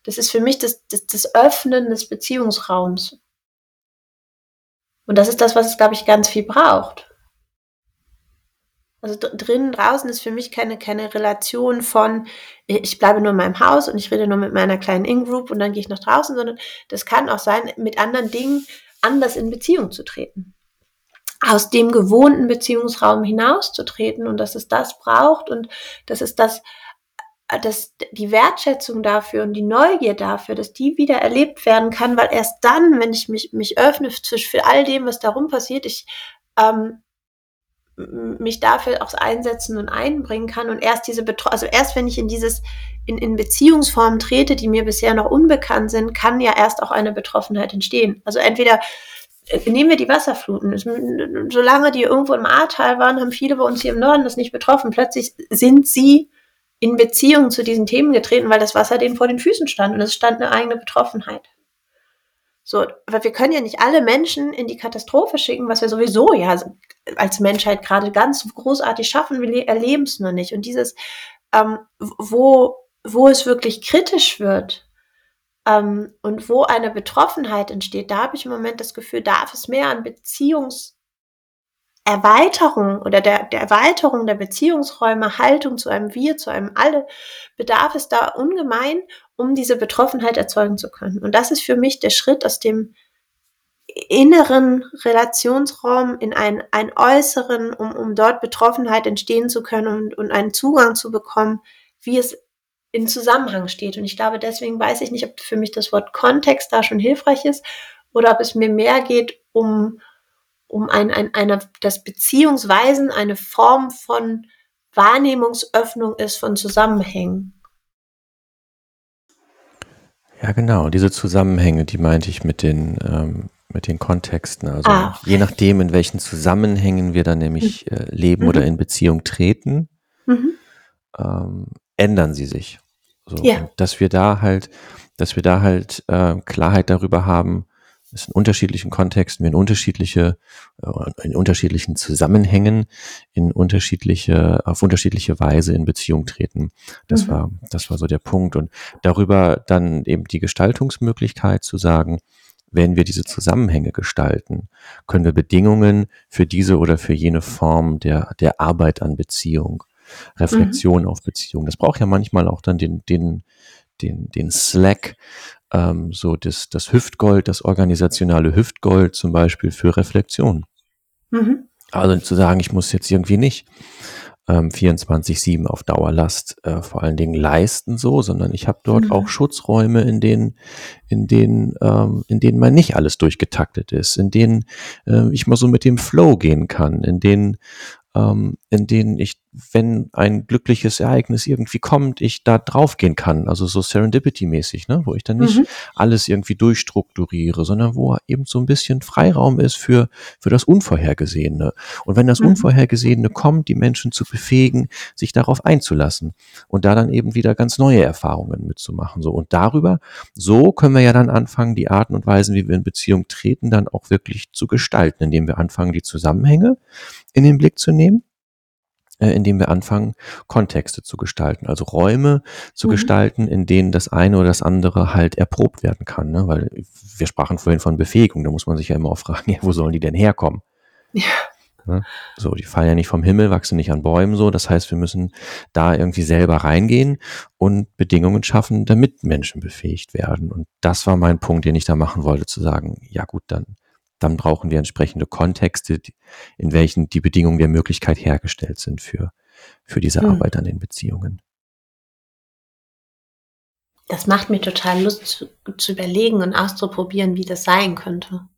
Das ist für mich das, das, das Öffnen des Beziehungsraums. Und das ist das, was es, glaube ich, ganz viel braucht. Also drinnen, draußen ist für mich keine, keine Relation von, ich bleibe nur in meinem Haus und ich rede nur mit meiner kleinen In-Group und dann gehe ich nach draußen, sondern das kann auch sein, mit anderen Dingen anders in Beziehung zu treten. Aus dem gewohnten Beziehungsraum hinauszutreten und dass es das braucht und dass es das, dass die Wertschätzung dafür und die Neugier dafür, dass die wieder erlebt werden kann, weil erst dann, wenn ich mich, mich öffne für, für all dem, was darum passiert, ich ähm, mich dafür auch einsetzen und einbringen kann und erst diese Betro also erst wenn ich in dieses in, in Beziehungsformen trete, die mir bisher noch unbekannt sind, kann ja erst auch eine Betroffenheit entstehen. Also entweder äh, nehmen wir die Wasserfluten. Solange die irgendwo im Ahrtal waren, haben viele bei uns hier im Norden das nicht betroffen. Plötzlich sind sie in Beziehung zu diesen Themen getreten, weil das Wasser denen vor den Füßen stand und es stand eine eigene Betroffenheit. So, weil wir können ja nicht alle Menschen in die Katastrophe schicken, was wir sowieso ja als Menschheit gerade ganz großartig schaffen, wir erleben es nur nicht. Und dieses, ähm, wo, wo es wirklich kritisch wird ähm, und wo eine Betroffenheit entsteht, da habe ich im Moment das Gefühl, darf es mehr an Beziehungserweiterung oder der, der Erweiterung der Beziehungsräume, Haltung zu einem Wir, zu einem Alle, bedarf es da ungemein um diese Betroffenheit erzeugen zu können. Und das ist für mich der Schritt aus dem inneren Relationsraum in einen, einen äußeren, um, um dort Betroffenheit entstehen zu können und, und einen Zugang zu bekommen, wie es in Zusammenhang steht. Und ich glaube, deswegen weiß ich nicht, ob für mich das Wort Kontext da schon hilfreich ist oder ob es mir mehr geht um, um ein, ein, eine, das Beziehungsweisen eine Form von Wahrnehmungsöffnung ist von Zusammenhängen. Ja, genau. Diese Zusammenhänge, die meinte ich mit den, ähm, mit den Kontexten. Also ah. je nachdem, in welchen Zusammenhängen wir dann nämlich mhm. äh, leben mhm. oder in Beziehung treten, mhm. ähm, ändern sie sich. So, ja. Dass wir da halt dass wir da halt äh, Klarheit darüber haben, dass in unterschiedlichen Kontexten wir in unterschiedliche, äh, in unterschiedlichen Zusammenhängen, in unterschiedliche, auf unterschiedliche Weise in Beziehung treten. Das mhm. war, das war so der Punkt. Und darüber dann eben die Gestaltungsmöglichkeit zu sagen, wenn wir diese Zusammenhänge gestalten, können wir Bedingungen für diese oder für jene Form der, der Arbeit an Beziehung, Reflexion mhm. auf Beziehung. Das braucht ja manchmal auch dann den, den, den, den Slack, ähm, so das, das Hüftgold, das organisationale Hüftgold zum Beispiel für Reflexion. Mhm. Also zu sagen, ich muss jetzt irgendwie nicht ähm, 24-7 auf Dauerlast äh, vor allen Dingen leisten so, sondern ich habe dort mhm. auch Schutzräume, in denen, in denen, ähm, in denen man nicht alles durchgetaktet ist, in denen äh, ich mal so mit dem Flow gehen kann, in denen ähm, in denen ich, wenn ein glückliches Ereignis irgendwie kommt, ich da draufgehen kann. Also so Serendipity-mäßig, ne? wo ich dann nicht mhm. alles irgendwie durchstrukturiere, sondern wo eben so ein bisschen Freiraum ist für, für das Unvorhergesehene. Und wenn das mhm. Unvorhergesehene kommt, die Menschen zu befähigen, sich darauf einzulassen und da dann eben wieder ganz neue Erfahrungen mitzumachen. So. Und darüber, so können wir ja dann anfangen, die Arten und Weisen, wie wir in Beziehung treten, dann auch wirklich zu gestalten, indem wir anfangen, die Zusammenhänge in den Blick zu nehmen indem wir anfangen, Kontexte zu gestalten, also Räume zu mhm. gestalten, in denen das eine oder das andere halt erprobt werden kann. Ne? Weil wir sprachen vorhin von Befähigung, da muss man sich ja immer auch fragen, ja, wo sollen die denn herkommen? Ja. Ne? So, die fallen ja nicht vom Himmel, wachsen nicht an Bäumen so. Das heißt, wir müssen da irgendwie selber reingehen und Bedingungen schaffen, damit Menschen befähigt werden. Und das war mein Punkt, den ich da machen wollte, zu sagen, ja gut, dann dann brauchen wir entsprechende Kontexte, in welchen die Bedingungen der Möglichkeit hergestellt sind für, für diese hm. Arbeit an den Beziehungen. Das macht mir total Lust zu, zu überlegen und auszuprobieren, wie das sein könnte.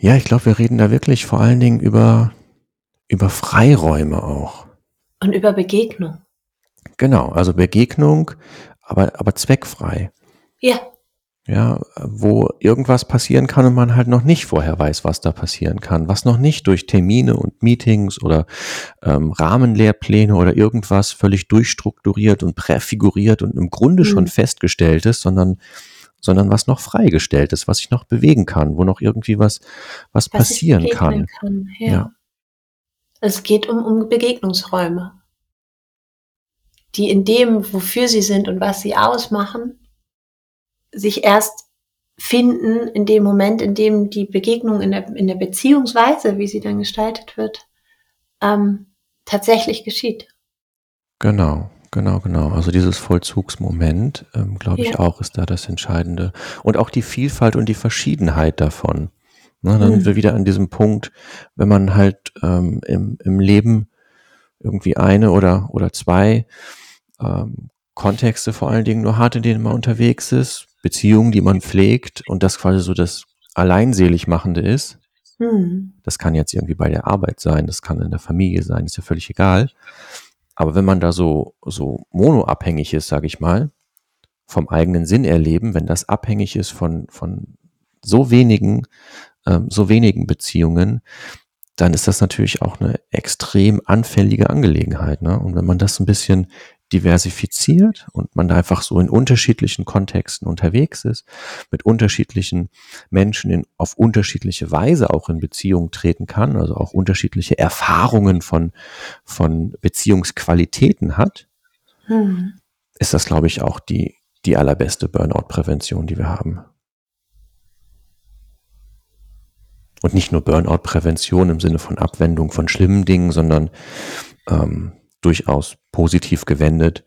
Ja, ich glaube, wir reden da wirklich vor allen Dingen über, über Freiräume auch. Und über Begegnung. Genau, also Begegnung, aber, aber zweckfrei. Ja ja, wo irgendwas passieren kann und man halt noch nicht vorher weiß, was da passieren kann, was noch nicht durch Termine und Meetings oder ähm, Rahmenlehrpläne oder irgendwas völlig durchstrukturiert und präfiguriert und im Grunde mhm. schon festgestellt ist, sondern sondern was noch freigestellt ist, was ich noch bewegen kann, wo noch irgendwie was was, was passieren kann. kann ja. ja. Es geht um, um Begegnungsräume, die in dem, wofür sie sind und was sie ausmachen, sich erst finden in dem Moment, in dem die Begegnung in der, in der Beziehungsweise, wie sie dann gestaltet wird, ähm, tatsächlich geschieht. Genau, genau, genau. Also dieses Vollzugsmoment, ähm, glaube ich ja. auch, ist da das Entscheidende. Und auch die Vielfalt und die Verschiedenheit davon. Na, dann mhm. sind wir wieder an diesem Punkt, wenn man halt ähm, im, im Leben irgendwie eine oder, oder zwei ähm, Kontexte vor allen Dingen nur hat, in denen man unterwegs ist, Beziehungen, die man pflegt und das quasi so das alleinselig machende ist. Hm. Das kann jetzt irgendwie bei der Arbeit sein, das kann in der Familie sein, ist ja völlig egal. Aber wenn man da so, so monoabhängig ist, sage ich mal, vom eigenen Sinn erleben, wenn das abhängig ist von, von so wenigen, ähm, so wenigen Beziehungen, dann ist das natürlich auch eine extrem anfällige Angelegenheit. Ne? Und wenn man das ein bisschen diversifiziert und man da einfach so in unterschiedlichen Kontexten unterwegs ist, mit unterschiedlichen Menschen in, auf unterschiedliche Weise auch in Beziehung treten kann, also auch unterschiedliche Erfahrungen von, von Beziehungsqualitäten hat, hm. ist das, glaube ich, auch die, die allerbeste Burnout-Prävention, die wir haben. Und nicht nur Burnout-Prävention im Sinne von Abwendung von schlimmen Dingen, sondern ähm, durchaus positiv gewendet.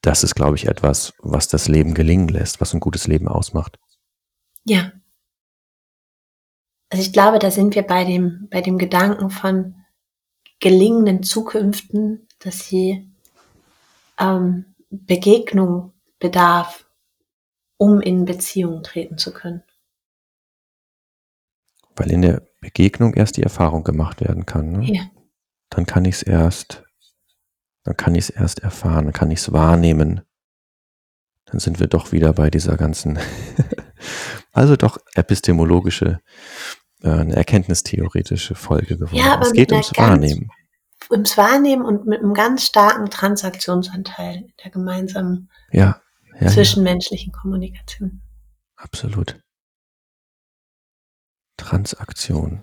Das ist, glaube ich, etwas, was das Leben gelingen lässt, was ein gutes Leben ausmacht. Ja. Also ich glaube, da sind wir bei dem, bei dem Gedanken von gelingenden Zukünften, dass sie ähm, Begegnung bedarf, um in Beziehung treten zu können. Weil in der Begegnung erst die Erfahrung gemacht werden kann. Ne? Ja. Dann kann ich es erst dann kann ich es erst erfahren, dann kann ich es wahrnehmen. Dann sind wir doch wieder bei dieser ganzen, also doch epistemologische, äh, eine erkenntnistheoretische Folge geworden. Ja, aber es geht ums Wahrnehmen. Ums Wahrnehmen und mit einem ganz starken Transaktionsanteil der gemeinsamen ja. ja, zwischenmenschlichen ja. Kommunikation. Absolut. Transaktion.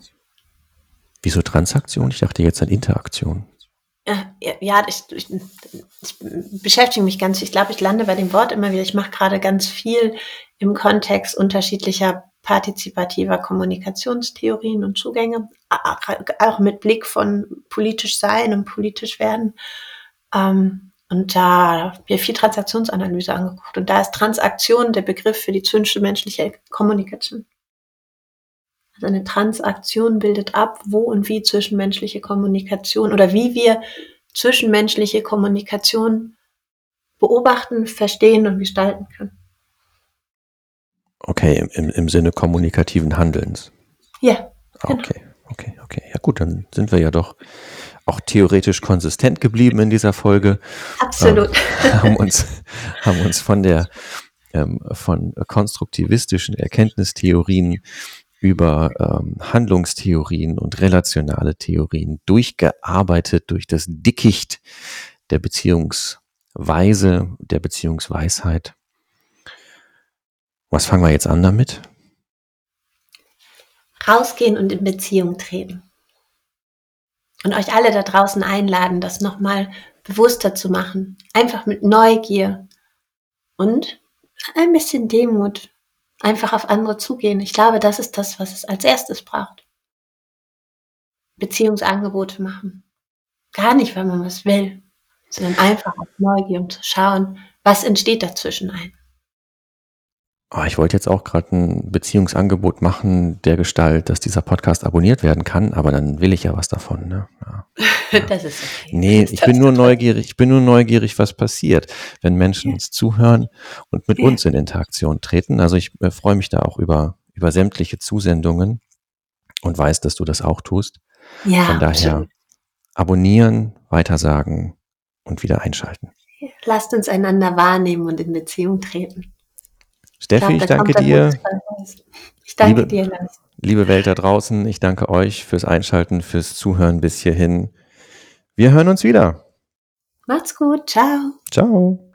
Wieso Transaktion? Ich dachte jetzt an Interaktion. Ja, ja ich, ich, ich beschäftige mich ganz, ich glaube, ich lande bei dem Wort immer wieder. Ich mache gerade ganz viel im Kontext unterschiedlicher partizipativer Kommunikationstheorien und Zugänge, auch mit Blick von politisch sein und politisch werden. Ähm, und da habe ich viel Transaktionsanalyse angeguckt. Und da ist Transaktion der Begriff für die zwischenmenschliche Kommunikation. Also eine Transaktion bildet ab, wo und wie zwischenmenschliche Kommunikation oder wie wir zwischenmenschliche Kommunikation beobachten, verstehen und gestalten können. Okay, im, im Sinne kommunikativen Handelns. Ja. Genau. Okay, okay, okay. Ja gut, dann sind wir ja doch auch theoretisch konsistent geblieben in dieser Folge. Absolut. Ähm, haben, uns, haben uns von der ähm, von konstruktivistischen Erkenntnistheorien über ähm, Handlungstheorien und relationale Theorien durchgearbeitet durch das Dickicht der Beziehungsweise, der Beziehungsweisheit was fangen wir jetzt an damit? Rausgehen und in Beziehung treten. Und euch alle da draußen einladen, das nochmal bewusster zu machen. Einfach mit Neugier und ein bisschen Demut. Einfach auf andere zugehen. Ich glaube, das ist das, was es als erstes braucht. Beziehungsangebote machen. Gar nicht, weil man was will, sondern einfach auf Neugier, um zu schauen, was entsteht dazwischen ein. Oh, ich wollte jetzt auch gerade ein Beziehungsangebot machen, der Gestalt, dass dieser Podcast abonniert werden kann, aber dann will ich ja was davon. Ne? Ja. Das ist okay. Nee, ich bin nur neugierig, ich bin nur neugierig, was passiert, wenn Menschen uns zuhören und mit ja. uns in Interaktion treten. Also ich äh, freue mich da auch über, über sämtliche Zusendungen und weiß, dass du das auch tust. Ja. Von daher absolut. abonnieren, weitersagen und wieder einschalten. Lasst uns einander wahrnehmen und in Beziehung treten. Steffi, ich, glaub, ich danke dir. Ich danke liebe, dir, Lars. Liebe Welt da draußen, ich danke euch fürs Einschalten, fürs Zuhören bis hierhin. Wir hören uns wieder. Macht's gut. Ciao. Ciao.